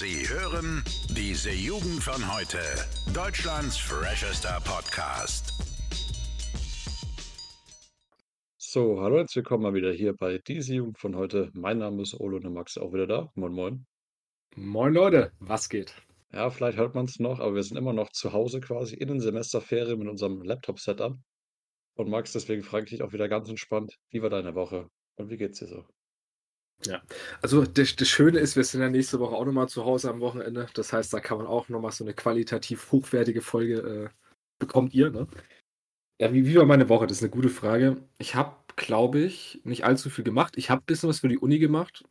Sie hören diese Jugend von heute. Deutschlands freshester Podcast. So, hallo, herzlich willkommen mal wieder hier bei diese Jugend von heute. Mein Name ist Olo und der Max ist auch wieder da. Moin, moin. Moin Leute, was geht? Ja, vielleicht hört man es noch, aber wir sind immer noch zu Hause quasi in den Semesterferien mit unserem Laptop-Setup. Und Max, deswegen frage ich dich auch wieder ganz entspannt, wie war deine Woche und wie geht's dir so? Ja, also das, das Schöne ist, wir sind ja nächste Woche auch nochmal zu Hause am Wochenende. Das heißt, da kann man auch nochmal so eine qualitativ hochwertige Folge äh, bekommt ihr, ne? Ja, wie, wie war meine Woche? Das ist eine gute Frage. Ich habe, glaube ich, nicht allzu viel gemacht. Ich habe ein bisschen was für die Uni gemacht.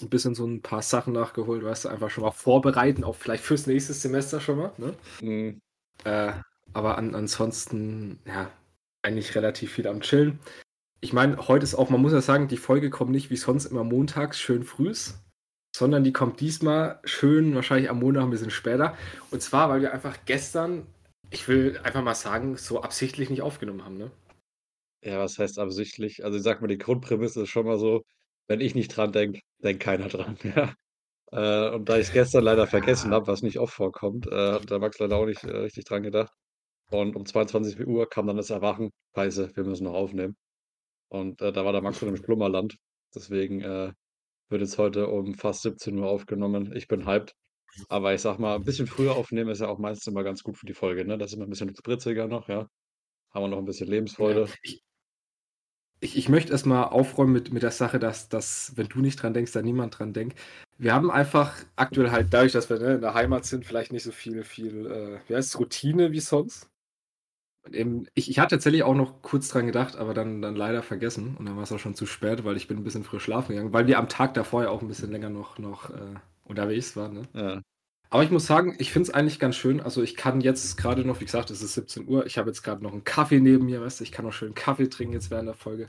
Ein bisschen so ein paar Sachen nachgeholt, weißt du, einfach schon mal vorbereiten, auch vielleicht fürs nächste Semester schon mal, ne? Mhm. Äh, aber an, ansonsten, ja, eigentlich relativ viel am Chillen. Ich meine, heute ist auch, man muss ja sagen, die Folge kommt nicht wie sonst immer montags schön frühs, sondern die kommt diesmal schön wahrscheinlich am Montag ein bisschen später. Und zwar, weil wir einfach gestern, ich will einfach mal sagen, so absichtlich nicht aufgenommen haben, ne? Ja, was heißt absichtlich? Also ich sag mal, die Grundprämisse ist schon mal so, wenn ich nicht dran denke, denkt keiner dran. Ja. Äh, und da ich es gestern leider vergessen habe, was nicht oft vorkommt, äh, hat der Max leider auch nicht äh, richtig dran gedacht. Und um 22 Uhr kam dann das Erwachen, Scheiße, wir müssen noch aufnehmen. Und äh, da war der Max schon im Schlummerland. Deswegen äh, wird jetzt heute um fast 17 Uhr aufgenommen. Ich bin hyped. Aber ich sag mal, ein bisschen früher aufnehmen ist ja auch meistens immer ganz gut für die Folge, ne? Das ist immer ein bisschen spritziger noch, ja. Haben wir noch ein bisschen Ja, Lebensfreude. ich, ich, ich möchte erstmal aufräumen mit, mit der Sache, dass, dass, wenn du nicht dran denkst, da niemand dran denkt. Wir haben einfach aktuell halt dadurch, dass wir ne, in der Heimat sind, vielleicht nicht so viel, viel, äh, wie heißt es, Routine wie sonst. Ich, ich hatte tatsächlich auch noch kurz dran gedacht, aber dann, dann leider vergessen. Und dann war es auch schon zu spät, weil ich bin ein bisschen früh schlafen gegangen, weil wir am Tag davor ja auch ein bisschen länger noch, noch äh, unterwegs waren. Ne? Ja. Aber ich muss sagen, ich finde es eigentlich ganz schön. Also ich kann jetzt gerade noch, wie gesagt, es ist 17 Uhr, ich habe jetzt gerade noch einen Kaffee neben mir, weißt du, ich kann noch schön Kaffee trinken jetzt während der Folge.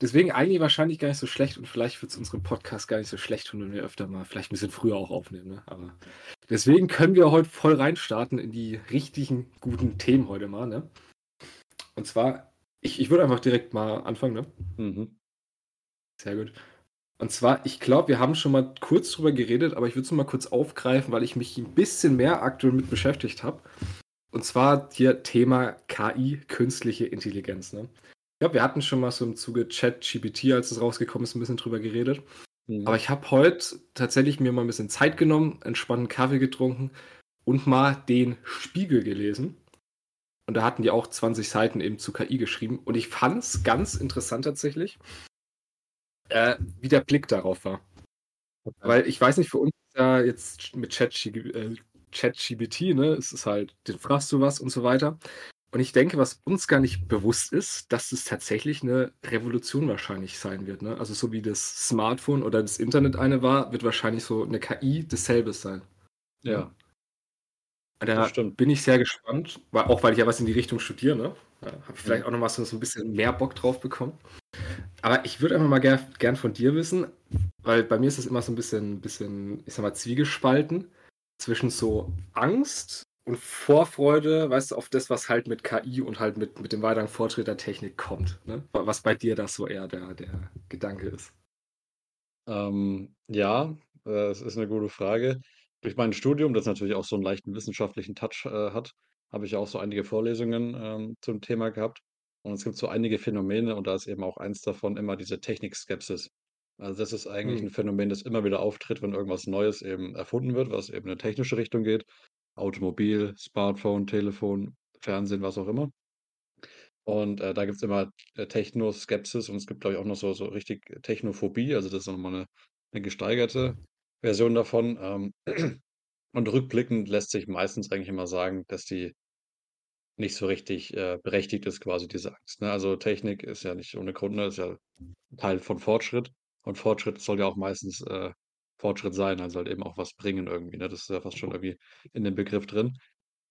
Deswegen eigentlich wahrscheinlich gar nicht so schlecht und vielleicht wird es unserem Podcast gar nicht so schlecht tun, wenn wir öfter mal vielleicht ein bisschen früher auch aufnehmen. Ne? Aber deswegen können wir heute voll reinstarten in die richtigen guten Themen heute mal. Ne? Und zwar, ich, ich würde einfach direkt mal anfangen. Ne? Mhm. Sehr gut. Und zwar, ich glaube, wir haben schon mal kurz drüber geredet, aber ich würde es mal kurz aufgreifen, weil ich mich ein bisschen mehr aktuell mit beschäftigt habe. Und zwar hier Thema KI, künstliche Intelligenz. Ne? Ich glaube, wir hatten schon mal so im Zuge Chat-GPT, als es rausgekommen ist, ein bisschen drüber geredet. Mhm. Aber ich habe heute tatsächlich mir mal ein bisschen Zeit genommen, entspannten Kaffee getrunken und mal den Spiegel gelesen. Und da hatten die auch 20 Seiten eben zu KI geschrieben. Und ich fand es ganz interessant tatsächlich, äh, wie der Blick darauf war. Weil ich weiß nicht, für uns ja jetzt mit ChatGPT, äh, ChatGPT, ne, es ist halt, den fragst du was und so weiter. Und ich denke, was uns gar nicht bewusst ist, dass es tatsächlich eine Revolution wahrscheinlich sein wird. Ne? Also so wie das Smartphone oder das Internet eine war, wird wahrscheinlich so eine KI dasselbe sein. Ja, Da bin ich sehr gespannt, weil, auch weil ich ja was in die Richtung studiere. Ne? Habe ich vielleicht auch noch mal so, so ein bisschen mehr Bock drauf bekommen. Aber ich würde einfach mal ger gern von dir wissen, weil bei mir ist es immer so ein bisschen, bisschen, ich sag mal, zwiegespalten zwischen so Angst und Vorfreude, weißt du, auf das, was halt mit KI und halt mit, mit dem weiteren Fortschritt der Technik kommt. Ne? Was bei dir das so eher der, der Gedanke ist. Ähm, ja, äh, es ist eine gute Frage. Durch mein Studium, das natürlich auch so einen leichten wissenschaftlichen Touch äh, hat, habe ich ja auch so einige Vorlesungen ähm, zum Thema gehabt. Und es gibt so einige Phänomene und da ist eben auch eins davon immer diese Technikskepsis. Also das ist eigentlich Hm. ein Phänomen, das immer wieder auftritt, wenn irgendwas Neues eben erfunden wird, was eben in eine technische Richtung geht. Automobil, Smartphone, Telefon, Fernsehen, was auch immer. Und äh, da gibt es immer äh, Technoskepsis und es gibt, glaube ich, auch noch so, so richtig Technophobie. Also das ist nochmal eine, eine gesteigerte Version davon. Ähm, und rückblickend lässt sich meistens eigentlich immer sagen, dass die nicht so richtig äh, berechtigt ist, quasi diese Angst. Ne? Also Technik ist ja nicht ohne Grund, ne? ist ja Teil von Fortschritt. Und Fortschritt soll ja auch meistens äh, Fortschritt sein, also halt eben auch was bringen irgendwie. Ne? Das ist ja fast schon irgendwie in dem Begriff drin.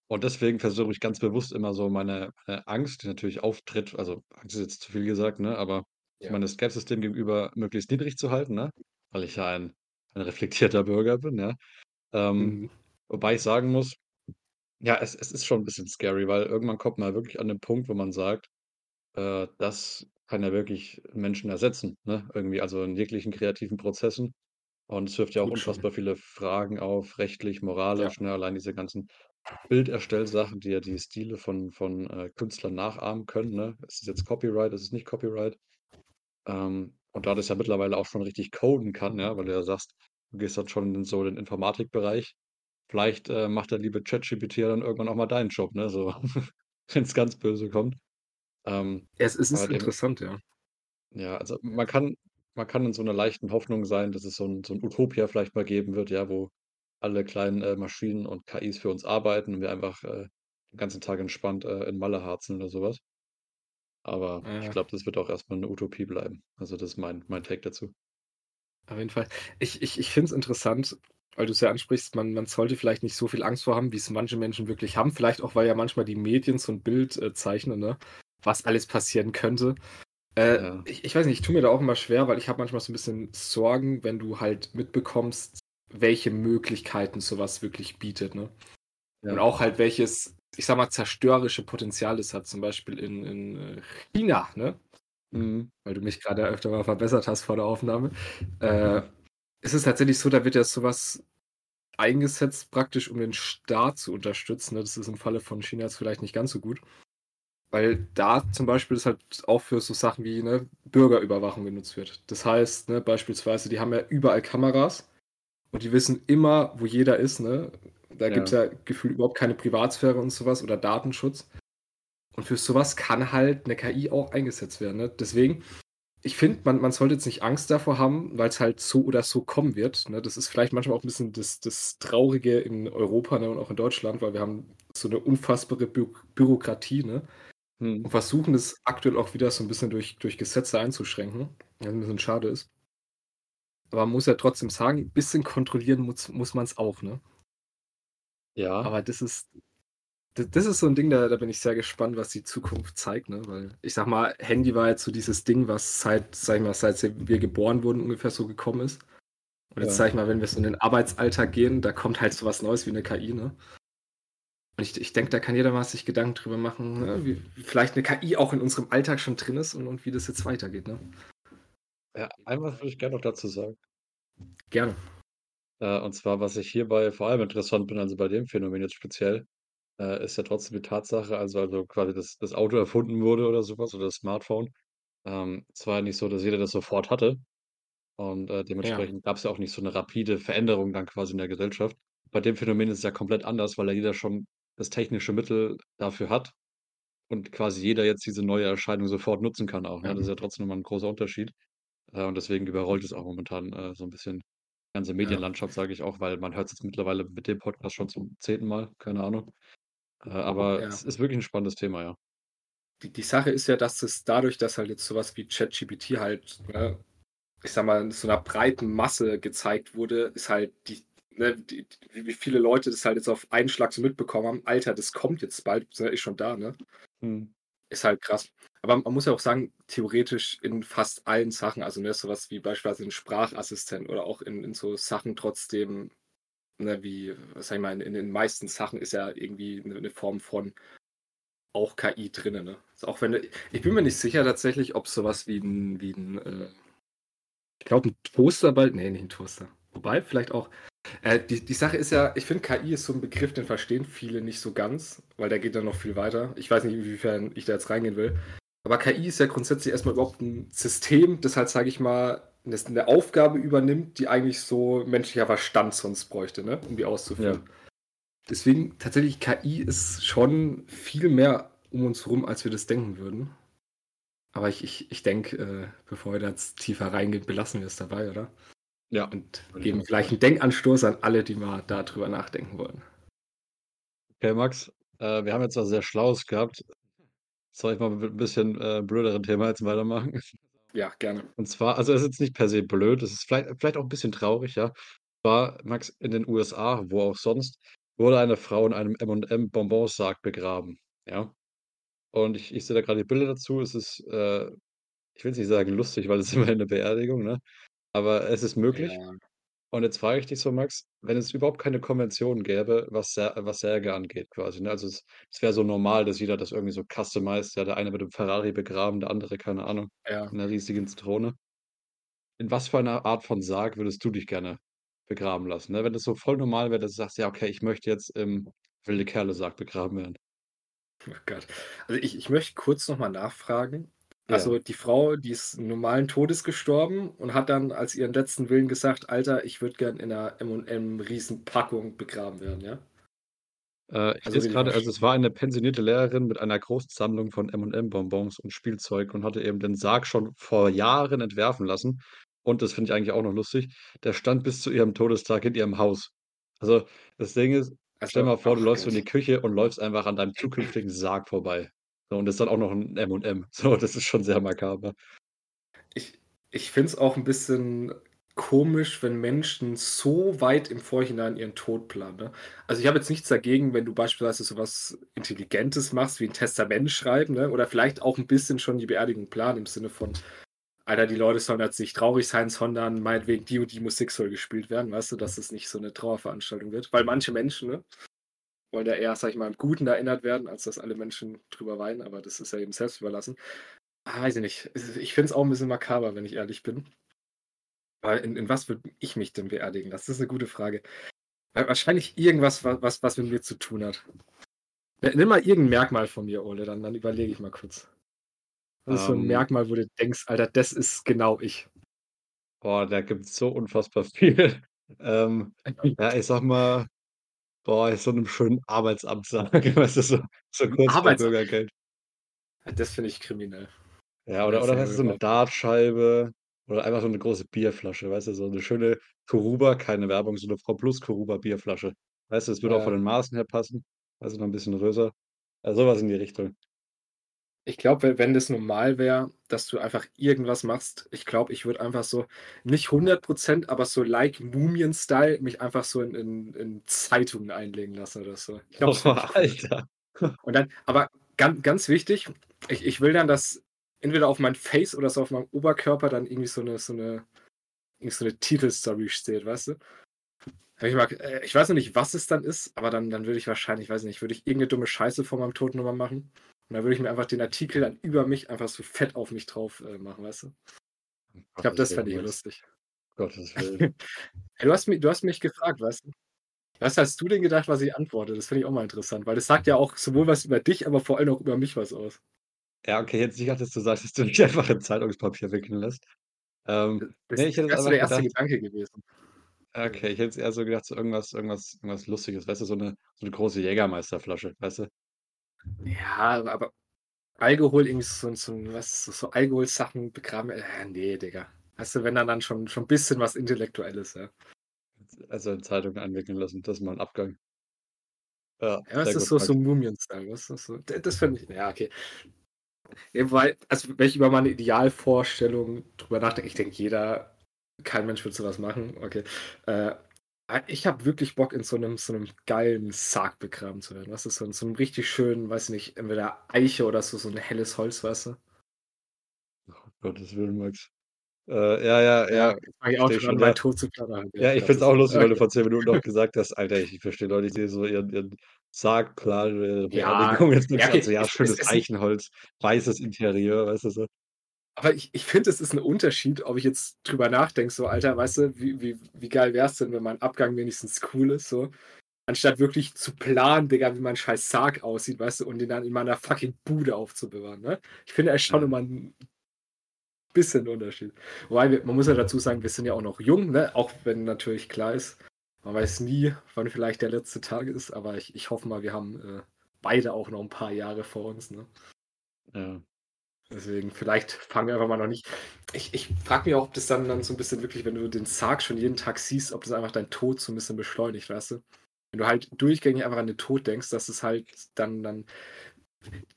Und deswegen versuche ich ganz bewusst immer so meine, meine Angst, die natürlich auftritt, also Angst ist jetzt zu viel gesagt, ne? aber Ja. meine Skepsis dem gegenüber möglichst niedrig zu halten, ne? weil ich ja ein, ein reflektierter Bürger bin. Ja? Ähm, Mhm. wobei ich sagen muss, ja, es, es ist schon ein bisschen scary, weil irgendwann kommt man wirklich an den Punkt, wo man sagt, äh, das kann ja wirklich Menschen ersetzen, ne? irgendwie, also in jeglichen kreativen Prozessen. Und es wirft ja auch Gut schon. unfassbar viele Fragen auf, rechtlich, Ja. moralisch, ne? Allein diese ganzen Bilderstellsachen, die ja die Stile von von, äh, Künstlern nachahmen können, ne? Ist es jetzt Copyright, ist es nicht Copyright? Ähm, und da das ja mittlerweile auch schon richtig coden kann, ja, weil du ja sagst, du gehst dann schon in so den Informatikbereich. Vielleicht, äh, macht der liebe ChatGPT ja dann irgendwann auch mal deinen Job, ne, so, wenn's ganz böse kommt. Ähm, Es es ist dem interessant, ja. ja, also man kann man kann in so 'ner leichten Hoffnung sein, dass es so 'n so 'n Utopia vielleicht mal geben wird, ja, wo alle kleinen, äh, Maschinen und KIs für uns arbeiten und wir einfach, äh, den ganzen Tag entspannt, äh, in Malle harzen oder so was. Aber ich Äh. glaube, das wird auch erst mal 'ne Utopie bleiben. Also, das ist mein mein Take dazu. Auf jeden Fall. Ich ich ich finde es interessant, weil du's ja ansprichst, man man sollte vielleicht nicht so viel Angst vor haben, wie's manche Menschen wirklich haben. Vielleicht auch, weil ja manchmal die Medien so 'n Bild, äh, zeichnen, ne, was alles passieren könnte. Äh, Ja. ich ich weiß nicht, ich tue mir da auch immer schwer, weil ich habe manchmal so 'n bisschen Sorgen, wenn du halt mitbekommst, welche Möglichkeiten so was wirklich bietet, ne? Und Ja. auch halt welches, ich sage mal, zerstörerische Potenzial es hat, zum Beispiel in in, äh, China, ne? Mhm. Weil du mich grade öfter mal verbessert hast vor der Aufnahme. Äh, es ist tatsächlich so, da wird ja so was eingesetzt praktisch, um den Staat zu unterstützen, ne? Das ist im Falle von China jetzt vielleicht nicht ganz so gut. Weil da zum Beispiel das halt auch für so Sachen wie, ne, Bürgerüberwachung genutzt wird. Das heißt, ne, beispielsweise, die haben ja überall Kameras und die wissen immer, wo jeder ist, ne? Da Ja. ja gefühlt überhaupt keine Privatsphäre und so was oder Datenschutz. Und für so was kann halt 'ne KI auch eingesetzt werden, ne? Deswegen, ich finde, man man sollte jetzt nicht Angst davor haben, weil's halt so oder so kommen wird, ne? Das ist vielleicht manchmal auch 'n bisschen das das Traurige in Europa, ne, und auch in Deutschland, weil wir haben so 'ne unfassbare Bü Bürokratie, ne? Und Mhm. versuchen das aktuell auch wieder so 'n bisschen durch durch Gesetze einzuschränken, was 'n bisschen schade ist. Aber man muss ja trotzdem sagen, bisschen kontrollieren muss muss man's auch, ne? Ja. Aber das ist d das ist so 'n Ding, da da bin ich sehr gespannt, was die Zukunft zeigt, ne? Weil ich sage mal, Handy war jetzt so dieses Ding, was seit, sage ich mal, seit wir geboren wurden, ungefähr so gekommen ist. Und jetzt Ja. sage ich mal, wenn wir so in den Arbeitsalltag gehen, da kommt halt so was Neues wie 'ne KI, ne? Und ich ich denke, da kann jeder mal sich Gedanken drüber machen, ne, wie wie vielleicht 'ne KI auch in unserem Alltag schon drin ist und und wie das jetzt weitergeht, ne? Ja, ein was würde ich gern noch dazu sagen. Gerne. Äh, und zwar, was ich hierbei vor allem interessant bin, also bei dem Phänomen jetzt speziell, äh, ist ja trotzdem die Tatsache, also also quasi das das Auto erfunden wurde oder so was oder das Smartphone. Ähm, es war ja nicht so, dass jeder das sofort hatte und, äh, Ja. dementsprechend gab's ja auch nicht so 'ne rapide Veränderung dann quasi in der Gesellschaft. Bei dem Phänomen ist es ja komplett anders, weil ja jeder schon das technische Mittel dafür hat und quasi jeder jetzt diese neue Erscheinung sofort nutzen kann auch, ne? Das ist Mhm. ja trotzdem noch mal 'n großer Unterschied. Äh, und deswegen überrollt es auch momentan, äh, so 'n bisschen die ganze. Medienlandschaft, sage ich auch, weil man hört's jetzt mittlerweile mit dem Podcast schon zum 10. Mal, keine Ahnung. Äh, aber Ja. es ist wirklich 'n spannendes Thema, ja. Die die Sache ist ja, dass es dadurch, dass halt jetzt so was wie ChatGPT halt, ne, ich sage mal, in so 'ner breiten Masse gezeigt wurde, ist halt die ne, die wie wie viele Leute das halt jetzt auf einen Schlag so mitbekommen haben: „Alter, das kommt jetzt bald, ist eh schon da“, ne? Mhm. Ist halt krass. Aber man muss ja auch sagen, theoretisch in fast allen Sachen, also, ne, so was wie beispielsweise 'n Sprachassistent oder auch in in so Sachen trotzdem, ne, wie, sage ich mal, in in den meisten Sachen ist ja irgendwie 'ne 'ne Form von auch KI drinnen, ne? Also, auch wenn ich bin mir nicht sicher tatsächlich, ob's so was wie 'n wie 'n, äh ich glaube 'n Toaster bald ne, nicht 'n Toaster. Wobei, vielleicht auch. Äh, die die Sache ist ja, ich finde, KI ist so 'n Begriff, den verstehen viele nicht so ganz, weil der geht dann noch viel weiter. Ich weiß nicht, inwiefern ich da jetzt reingehen will. Aber KI ist ja grundsätzlich erst mal überhaupt 'n System, das halt, sage ich mal, das 'ne Aufgabe übernimmt, die eigentlich so menschlicher Verstand sonst bräuchte, ne, um die auszuführen. Ja. Deswegen tatsächlich, KI ist schon viel mehr um uns rum, als wir das denken würden. Aber ich ich ich denke, äh, bevor wir da jetzt tiefer reingehen, belassen wir es dabei, oder? Ja, Und geben vielleicht sagen. 'n Denkanstoß an alle, die mal da drüber nachdenken wollen. Okay, Max, äh, wir haben jetzt was sehr Schlaues gehabt. Soll ich mal mit 'n bisschen, äh, blöderen Thema jetzt weitermachen? Ja, gerne. Und zwar also, es ist jetzt nicht per se blöd, es ist viellei vielleicht auch 'n bisschen traurig, ja. War, Max, in den USA, wo auch sonst, wurde eine Frau in einem M&M-Bonbonsarg begraben, ja? Und ich ich sehe da grad die Bilder dazu. Es ist, äh ich will jetzt nicht sagen lustig, weil es ist immerhin 'ne Beerdigung, ne? Aber es ist möglich. Ja. Und jetzt frage ich dich so, Max, wenn es überhaupt keine Konvention gäbe, was Sär was Särge angeht quasi, ne? Also, es es wäre so normal, dass jeder das irgendwie so customized, ja, der eine wird im Ferrari begraben, der andere, keine Ahnung, Ja. in 'ner riesigen Zitrone. in was für einer Art von Sarg würdest du dich gerne begraben lassen, ne? Wenn das so voll normal wäre, dass du sagst: „Ja, okay, ich möchte jetzt im Wilde-Kerle-Sarg begraben werden.“ Oh Gott. Also, ich ich möchte kurz noch mal nachfragen. Also, die Frau, die ist normalen Todes gestorben und hat dann als ihren letzten Willen gesagt: „Alter, ich würde gern in 'ner M&M Riesenpackung begraben werden“, ja? Äh, ich Also lese grade also, es war eine pensionierte Lehrerin mit einer großen Sammlung von M&M-Bonbons und Spielzeug und hatte eben den Sarg schon vor Jahren entwerfen lassen. Und das finde ich eigentlich auch noch lustig, der stand bis zu ihrem Todestag in ihrem Haus. Also, das Ding ist, stell dir Also mal vor, du läufst so in die. Küche und läufst einfach an deinem zukünftigen Sarg vorbei. So, und das ist dann auch noch 'n M&M. So, das ist schon sehr makaber. Ich ich finde es auch 'n bisschen komisch, wenn Menschen so weit im Vorhinein ihren Tod planen, ne? Also, ich habe jetzt nichts dagegen, wenn du beispielsweise so was Intelligentes machst, wie 'n Testament schreiben, ne, oder vielleicht auch 'n bisschen schon die Beerdigung planen im Sinne von: „Alter, die Leute sollen jetzt nicht traurig sein, sondern meinetwegen die und die Musik soll gespielt werden“, weißt du, dass es nicht so 'ne Trauerveranstaltung wird. Weil manche Menschen, ne, wollen ja eher, sage ich mal, im Guten erinnert werden, als dass alle Menschen drüber weinen, aber das ist ja jedem selbst überlassen. Ah, weiß ich nicht. Es ich finde es auch 'n bisschen makaber, wenn ich ehrlich bin. Weil in in was würde ich mich denn beerdigen lassen? Das ist 'ne gute Frage. Wa wahrscheinlich irgendwas, wa was was mit mir zu tun hat. N nenn mal irgend 'n Merkmal von mir, Ole, dann dann überlege ich mal kurz. Was ist so 'n Ähm Merkmal, wo du denkst: „Alter, das ist genau ich?“ Boah, da gibt's so unfassbar viel. Ähm, ja, ich sage mal, boah, so 'nem schönen Arbeitsamt-Sarg, weißt du, so so kurz vor Arbeitsamt? Bürgergeld. Ja, das finde ich kriminell. Ja, oder das oder weißt du, so 'ne nicht Dartscheibe oder einfach so 'ne große Bierflasche, weißt du, so 'ne schöne Coruba keine Werbung, so 'ne VorPlus Coruba Bierflasche. Weißt du, es würde auch von Ja. den Maßen her passen, also, noch 'n bisschen größer. Ja, so was in die Richtung. Ich glaube, we wenn das normal wäre, dass du einfach irgendwas machst ich glaube, ich würde einfach so nicht 100 %, aber so like Mumien-Style mich einfach so in in in Zeitungen einlegen lassen oder so. Ich glaube, das fände Oh. Alter. Und dann aber gan ganz wichtig, ich ich will dann, dass entweder auf mein Face oder so auf meinem Oberkörper dann irgendwie so 'ne so 'ne irgendwie so 'ne Titelstory steht, weißt du? Ich mag äh, ich weiß noch nicht, was es dann ist, aber dann dann würde ich wahrscheinlich weiß ich nicht, würde ich irgend 'ne dumme Scheiße vor meinem Tod noch mal machen. Und dann würde ich mir einfach den Artikel dann über mich einfach so fett auf mich drauf, äh, machen, weißt du? Ich glaube, das fände ich lustig. Gottes Willen. Hey, du hast mi du hast mich gefragt, weißt du? Was hast du denn gedacht, was ich antworte? Das finde ich auch mal interessant, weil das sagt ja auch sowohl was über dich, aber vor allem auch über mich was aus. Ja, okay, jetzt nicht, dass du sagst, dass du dich einfach in Zeitungspapier wickeln lässt. Ähm, Äh, das ne, ich hätte wärst so der 1. gedacht Gedanke gewesen. Okay, ich hätte jetzt eher so gedacht, so irgendwas irgendwas irgendwas Lustiges, weißt du, so 'ne so 'ne große Jägermeister-Flasche, weißt du? Ja, aber Alkohol irgendwie so so was so Alkoholsachen begraben, äh, ne, Digga. Weißt du, wenn dann dann schon schon bisschen was Intellektuelles, ja. Also, in Zeitung einwickeln lassen, das ist mal 'n Abgang. Ja, Ja, sehr ist so so. Mumien-Style, weißt du, so. D das fände ich ja, okay. Weil also, wenn ich über meine Idealvorstellung drüber nachdenke ich denke, jeder kein Mensch würde so was machen, okay. Äh, ich habe wirklich Bock, in so 'nem so 'nem geilen Sarg begraben zu werden, weißt du, so in so 'nem richtig schönen, weiß nicht, entweder Eiche oder so so 'n helles Holz, weißt du? Um Gottes Willen, Max. Äh, ja, ja, Ja, ja, ich auch schon an, ja. Tod zu planen. Ja, Ja, ich finde es auch lustig, weil du okay. vor 10 Minuten noch gesagt hast: „Alter, ich verstehe Leute, die so ihren ihren Sarg planen, ihre Ja, Beerdigung.“ Jetzt ja, denkst du okay, also: „Ja, es es schönes ist 'n Eichenholz, weißes Interieur“, weißt du so? Aber ich ich finde, es ist 'n Unterschied, ob ich jetzt drüber nachdenke, so: „Alter, weißt du, wie wie wie geil wär's denn, wenn mein Abgang wenigstens cool ist“, so, anstatt wirklich zu planen, Digga, wie mein scheiß Sarg aussieht, weißt du, und den dann in meiner fucking Bude aufzubewahren, ne? Ich finde, da ist schon Ja. immer 'n bisschen Unterschied. Wobei wir man muss ja dazu sagen, wir sind ja auch noch jung, ne, auch wenn natürlich klar ist, man weiß nie, wann vielleicht der letzte Tag ist, aber ich ich hoffe mal, wir haben, äh, beide auch noch 'n paar Jahre vor uns, ne? Ja. Deswegen, vielleicht fangen wir einfach mal noch nicht ich ich frage mich auch, ob das dann dann so 'n bisschen wirklich, wenn du den Sarg schon jeden Tag siehst, ob das einfach deinen Tod so 'n bisschen beschleunigt, weißt du? Wenn du halt durchgängig einfach an den Tod denkst, dass es halt dann dann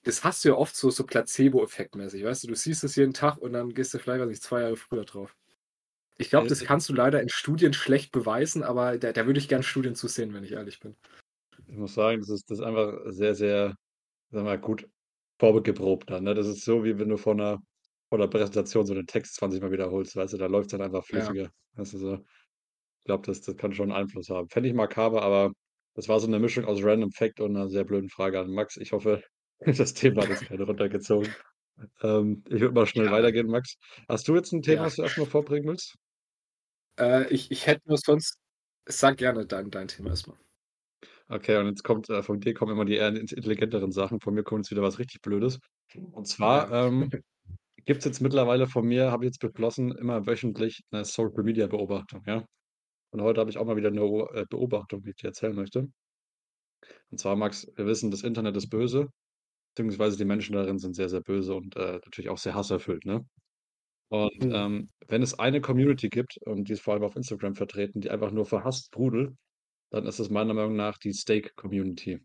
das hast du ja oft so so Placebo-Effekt-mäßig, weißt du? Du siehst es jeden Tag und dann gehst du vielleicht, weiß nicht, 2 Jahre früher drauf. Ich glaube, das kannst du leider in Studien schlecht beweisen, aber da da würde ich gern Studien zu sehen, wenn ich ehrlich bin. Ich muss sagen, das ist das ist einfach sehr, sehr, sagen wir mal, gut vorgeprobt dann, ne? Das ist so, wie wenn du vor 'ner vor 'ner Präsentation so den Text 20 Mal wiederholst, weißt du, da läuft's dann einfach Ja. flüssiger, weißt du so? Ich glaube, das das kann schon Einfluss haben. Fände ich makaber, aber das war so 'ne Mischung aus Random Fact und 'ner sehr blöden Frage an Max. Ich hoffe, das Thema hat jetzt keinen runtergezogen. Ähm, ich würde mal schnell Ja. weitergehen, Max. Hast du jetzt ein Thema, Ja. was du erst mal vorbringen willst? Äh, ich ich hätte nur sonst sag gerne dein dein Thema erst mal. Okay, und jetzt kommt, äh von dir kommen immer die eher int intelligenteren Sachen. Von mir kommt jetzt wieder was richtig Blödes. Und zwar, ähm, gibt's jetzt mittlerweile von mir habe ich jetzt beschlossen, immer wöchentlich 'ne Social-Media-Beobachtung, ja? Und heute habe ich auch mal wieder 'ne o äh, Beobachtung, die ich dir erzählen möchte. Und zwar, Max, wir wissen, das Internet ist böse, beziehungsweise die Menschen darin sind sehr, sehr böse und, äh, natürlich auch sehr hasserfüllt, ne? Und, Mhm. ähm, wenn es eine Community gibt, und die ist vor allem auf Instagram vertreten, die einfach nur verhasst brodelt, dann ist es meiner Meinung nach die Steak-Community.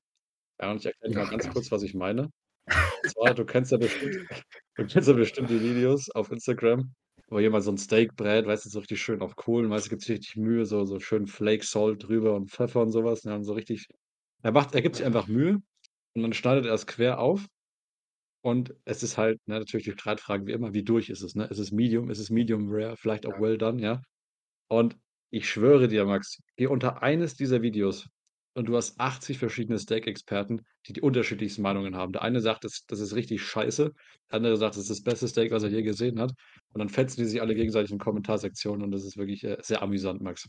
Ja, und ich erkläre dir mal ganz Gott. kurz, was ich meine. Und zwar, du kennst ja bestimmt du kennst ja bestimmt die Videos auf Instagram, wo jemand so 'n Steak brät, weißt du, so richtig schön auf Kohlen, weißt du, gibt sich richtig Mühe, so so schön Flake Salt drüber und Pfeffer und so was, ne, und so richtig er macht er gibt sich einfach Mühe und dann schneidet er es quer auf. Und es ist halt, ne, natürlich die Streitfrage wie immer, wie durch ist es, ne? Ist es Medium, ist es Medium rare, vielleicht auch well done, ja? Und ich schwöre dir, Max, geh unter eines dieser Videos und du hast 80 verschiedene Steak-Experten, die die unterschiedlichsten Meinungen haben. Der eine sagt, das das ist richtig scheiße, der andere sagt, das ist das beste Steak, was er je gesehen hat. Und dann fetzen die sich alle gegenseitig in Kommentarsektionen und das ist wirklich, äh, sehr amüsant, Max.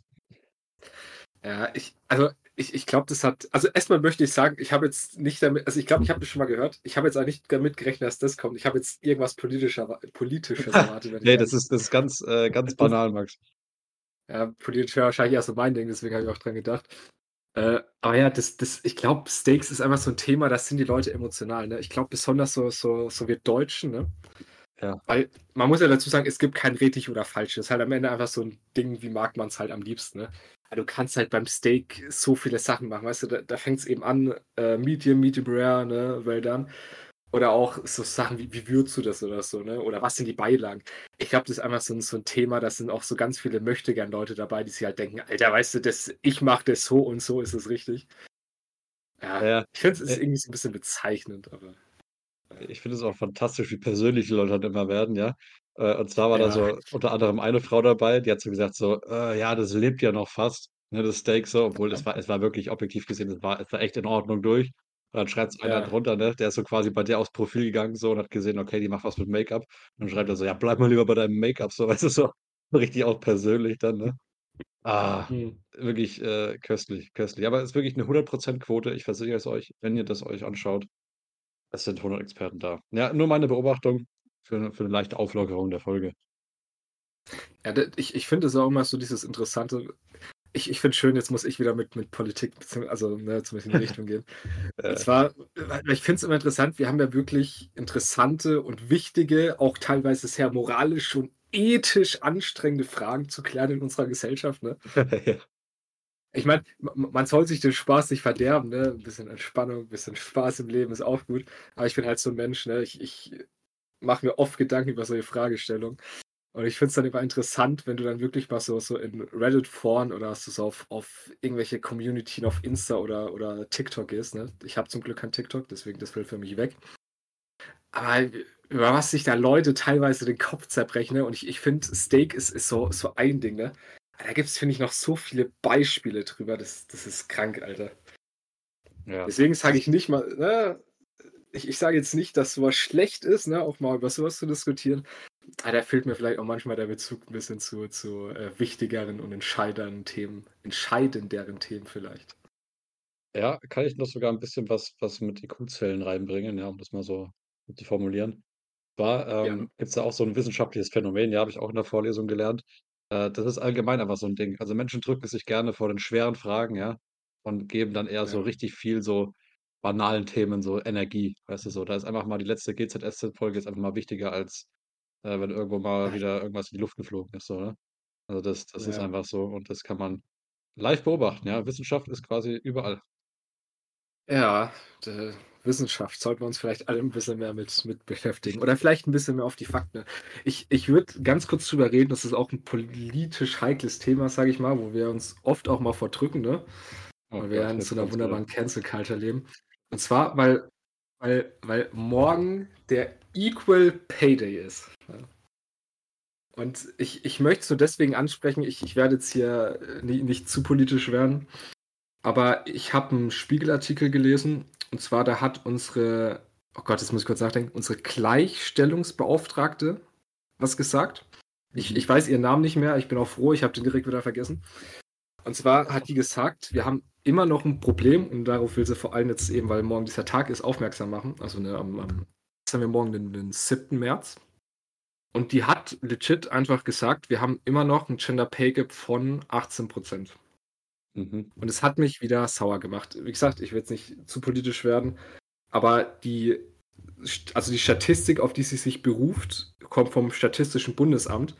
Ja, ich also, ich ich glaube, das hat also, erst mal möchte ich sagen, ich habe jetzt nicht damit also, ich glaube, ich habe das schon mal gehört. Ich habe jetzt eigentlich nicht damit gerechnet, dass das kommt. Ich habe jetzt irgendwas politisch erwa Politisches erwartet, wenn ich Ne, das ist das ist ganz, äh ganz banal, Max. Ja, politisch wäre wahrscheinlich eher so mein Ding, deswegen habe ich auch dran gedacht. Äh, aber ja, das das ich glaube, Steaks ist einfach so 'n Thema, da sind die Leute emotional, ne? Ich glaube, besonders so so so wir Deutschen, ne? Ja. Weil man muss ja dazu sagen, es gibt kein richtig oder falsch. Das ist halt am Ende einfach so 'n Ding, wie mag man's halt am liebsten, ne? Ah, du kannst halt beim Steak so viele Sachen machen, weißt du? Da da fängt's eben an, äh, Medium, Medium rare, ne, well done. Oder auch so Sachen wie wie würzt du das oder so, ne? Oder was sind die Beilagen? Ich glaube, das ist einfach so 'n so 'n Thema, da sind auch so ganz viele Möchtegern-Leute dabei, die sich halt denken: „Alter, weißt du, das ich mache das so und so ist es richtig.“ Ja, Ja, ich finde, es ist äh irgendwie so 'n bisschen bezeichnend, aber Ich finde es auch fantastisch, wie persönlich die Leute halt immer werden, ja? Äh, und zwar war da Ja. so unter anderem eine Frau dabei, die hat so gesagt so: „Äh, ja, das lebt ja noch fast, ne, das Steak so“, obwohl es war es war wirklich objektiv gesehen, es war es war echt in Ordnung durch. Und dann schreibt so einer Ja. drunter, ne, der ist so quasi bei der aufs Profil gegangen so und hat gesehen, okay, die macht was mit Make-up. Und dann schreibt er so: „Ja, bleib mal lieber bei deinem Make-up“, so, weißt du, so richtig auch persönlich dann, ne? Ah, Mhm. wirklich, äh, köstlich, köstlich. Aber ist wirklich 'ne 100 % Quote. Ich versichere es euch, wenn ihr das euch anschaut, es sind 100 Experten da. Ja, nur meine Beobachtung für für 'ne leichte Auflockerung der Folge. Ja, ich ich finde es auch immer so dieses Interessante ich ich finde es schön, jetzt muss ich wieder mit mit Politik also, ne, zumindest in die Richtung gehen. Und zwar, ich finde es immer interessant, wir haben ja wirklich interessante und wichtige, auch teilweise sehr moralisch und ethisch anstrengende Fragen zu klären in unserer Gesellschaft, ne? Ja. Ich meine, ma man soll sich den Spaß nicht verderben, ne? 'N bisschen Entspannung, bisschen Spaß im Leben ist auch gut. Aber ich bin halt so 'n Mensch, ne, ich ich mache mir oft Gedanken über solche Fragestellungen. Und ich finde es dann immer interessant, wenn du dann wirklich mal so so in Reddit-Foren oder so auf auf irgendwelche Communityen auf Insta oder oder TikTok gehst, ne? Ich habe zum Glück kein TikTok, deswegen das fällt für mich weg. Aber über was sich da Leute teilweise den Kopf zerbrechen, ne? Und ich ich finde, Steak ist ist so so ein Ding, ne? Da gibt's, finde ich, noch so viele Beispiele drüber, das das ist krank, Alter. Ja. Deswegen sage ich nicht mal, ne ich ich sage jetzt nicht, dass so was schlecht ist, ne, auch mal über so was zu diskutieren. Aber da fehlt mir vielleicht auch manchmal der Bezug 'n bisschen zu zu, äh, wichtigeren und entscheideren Themen entscheidenderen Themen vielleicht. Ja, kann ich noch sogar 'n bisschen was was mit IQ-Zellen reinbringen, ja, um das mal so zu formulieren. Gerne. ähm, gibt's da auch so 'n wissenschaftliches Phänomen, ja, habe ich auch in der Vorlesung gelernt. Äh, das ist allgemein einfach so 'n Ding. Also, Menschen drücken sich gerne vor den schweren Fragen, ja, und geben dann eher so Ja. richtig viel so banalen Themen so Energie, weißt du so? Da ist einfach mal die letzte GZSZ-Folge ist einfach mal wichtiger als, äh, wenn irgendwo mal wieder irgendwas in die Luft geflogen ist so, ne? Also, das das ist Ja. einfach so und das kann man live beobachten, ja? Wissenschaft ist quasi überall. Ja, d Wissenschaft sollten wir uns vielleicht alle 'n bisschen mehr mit mit beschäftigen oder vielleicht 'n bisschen mehr auf die Fakten. Ich ich würde ganz kurz drüber reden, das ist auch 'n politisch heikles Thema, sage ich mal, wo wir uns oft auch mal vor drücken, ne? Oh Weil wir ja Gott, in jetzt so 'ner kommt's wieder. wunderbaren Cancel Culture leben. Und zwar, weil weil weil morgen der Equal Pay Day ist? Und ich ich möchte es nur deswegen ansprechen, ich ich werde jetzt hier, äh, ni nicht zu politisch werden, aber ich habe 'n Spiegel-Artikel gelesen, und zwar, da hat unsere oh Gott, jetzt muss ich kurz nachdenken, unsere Gleichstellungsbeauftragte was gesagt. Ich, ich weiß ihren Namen nicht mehr, ich bin auch froh, ich habe den direkt wieder vergessen. Und zwar hat die gesagt, wir haben immer noch ein Problem und darauf will sie vor allem jetzt eben, weil morgen dieser Tag ist, aufmerksam machen. Also ne, am, am jetzt haben wir morgen den, den 7. März. Und die hat legit einfach gesagt, wir haben immer noch ein Gender Pay Gap von 18 Prozent. Mhm. Und es hat mich wieder sauer gemacht. Wie gesagt, ich will jetzt nicht zu politisch werden, aber die, also die Statistik, auf die sie sich beruft, kommt vom Statistischen Bundesamt.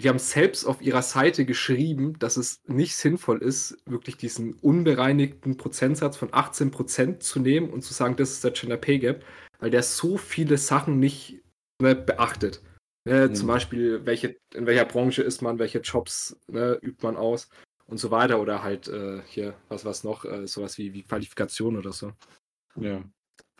Die haben selbst auf ihrer Seite geschrieben, dass es nicht sinnvoll ist, wirklich diesen unbereinigten Prozentsatz von 18 Prozent zu nehmen und zu sagen, das ist der Gender Pay Gap, weil der so viele Sachen nicht ne, beachtet. Ne, mhm. Zum Beispiel, welche, in welcher Branche ist man, welche Jobs ne, übt man aus und so weiter. Oder halt äh, hier, was was noch, äh, sowas wie, wie Qualifikation oder so. Ja.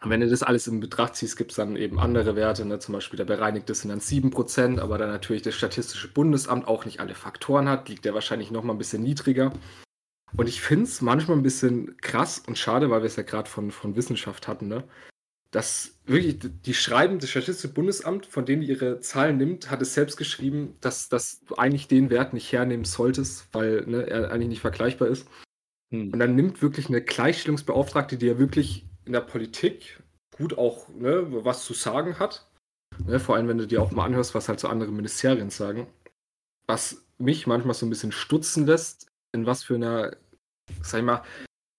Und wenn du das alles in Betracht ziehst, gibt es dann eben andere Werte, ne? zum Beispiel der bereinigte sind dann 7%, aber dann natürlich das Statistische Bundesamt auch nicht alle Faktoren hat, liegt der wahrscheinlich nochmal ein bisschen niedriger. Und ich finde es manchmal ein bisschen krass und schade, weil wir es ja gerade von, von Wissenschaft hatten, ne? dass wirklich, die schreiben, das Statistische Bundesamt, von denen ihre Zahlen nimmt, hat es selbst geschrieben, dass, dass du eigentlich den Wert nicht hernehmen solltest, weil ne, er eigentlich nicht vergleichbar ist. Hm. Und dann nimmt wirklich eine Gleichstellungsbeauftragte, die ja wirklich in der Politik gut auch ne, was zu sagen hat. Ne, vor allem, wenn du dir auch mal anhörst, was halt so andere Ministerien sagen. Was mich manchmal so ein bisschen stutzen lässt, in was für einer, sag ich mal,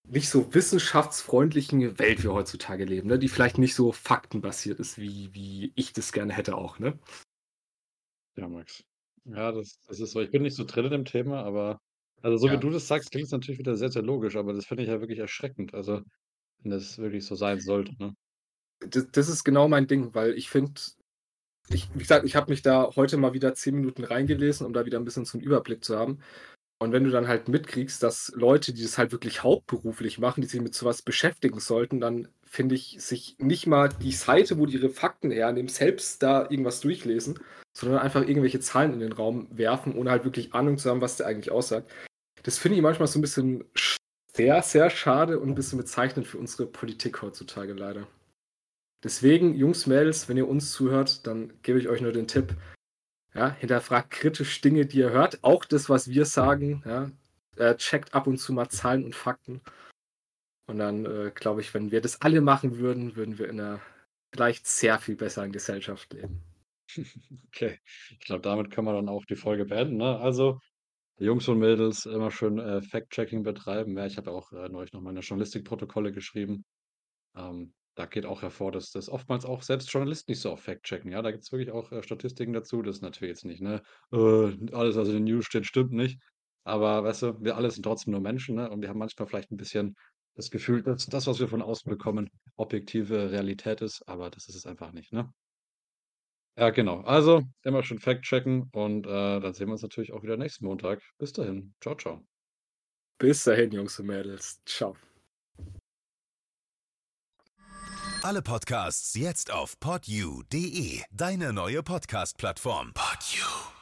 nicht so wissenschaftsfreundlichen Welt wir heutzutage leben, ne? die vielleicht nicht so faktenbasiert ist, wie, wie ich das gerne hätte auch, ne? Ja, Max. Ja, das, das ist so. Ich bin nicht so drin in dem Thema, aber also so wie du das sagst, klingt es natürlich wieder sehr, sehr logisch, aber das finde ich ja wirklich erschreckend. Also, wenn das wirklich so sein sollte, ne? Das, das ist genau mein Ding, weil ich finde, ich, wie gesagt, ich habe mich da heute mal wieder zehn Minuten reingelesen, um da wieder ein bisschen so einen Überblick zu haben. Und wenn du dann halt mitkriegst, dass Leute, die das halt wirklich hauptberuflich machen, die sich mit sowas beschäftigen sollten, dann finde ich, sich nicht mal die Seite, wo die ihre Fakten hernehmen, selbst da irgendwas durchlesen, sondern einfach irgendwelche Zahlen in den Raum werfen, ohne halt wirklich Ahnung zu haben, was der eigentlich aussagt. Das finde ich manchmal so ein bisschen sehr, sehr schade und ein bisschen bezeichnend für unsere Politik heutzutage leider. Deswegen, Jungs, Mädels, wenn ihr uns zuhört, dann gebe ich euch nur den Tipp, ja, hinterfragt kritisch Dinge, die ihr hört. Auch das, was wir sagen. Ja, äh, checkt ab und zu mal Zahlen und Fakten. Und dann äh, glaube ich, wenn wir das alle machen würden, würden wir in einer vielleicht sehr viel besseren Gesellschaft leben. Okay, ich glaube, damit können wir dann auch die Folge beenden. Ne? Also, Jungs und Mädels, immer schön äh, Fact-Checking betreiben. Ja, ich habe auch äh, neulich noch meine Journalistikprotokolle geschrieben. Ähm, da geht auch hervor, dass das oftmals auch selbst Journalisten nicht so auf Fact checken. Ja, da gibt es wirklich auch äh, Statistiken dazu. Das ist natürlich jetzt nicht, ne? Äh, alles, was in den News steht, stimmt nicht. Aber weißt du, wir alle sind trotzdem nur Menschen, ne? Und wir haben manchmal vielleicht ein bisschen das Gefühl, dass das, was wir von außen bekommen, objektive Realität ist, aber das ist es einfach nicht, ne? Ja, genau. Also immer schön Fact checken und äh, dann sehen wir uns natürlich auch wieder nächsten Montag. Bis dahin. Ciao, ciao. Bis dahin, Jungs und Mädels. Ciao. Alle Podcasts jetzt auf podyou.de, deine neue Podcast-Plattform. Podyou.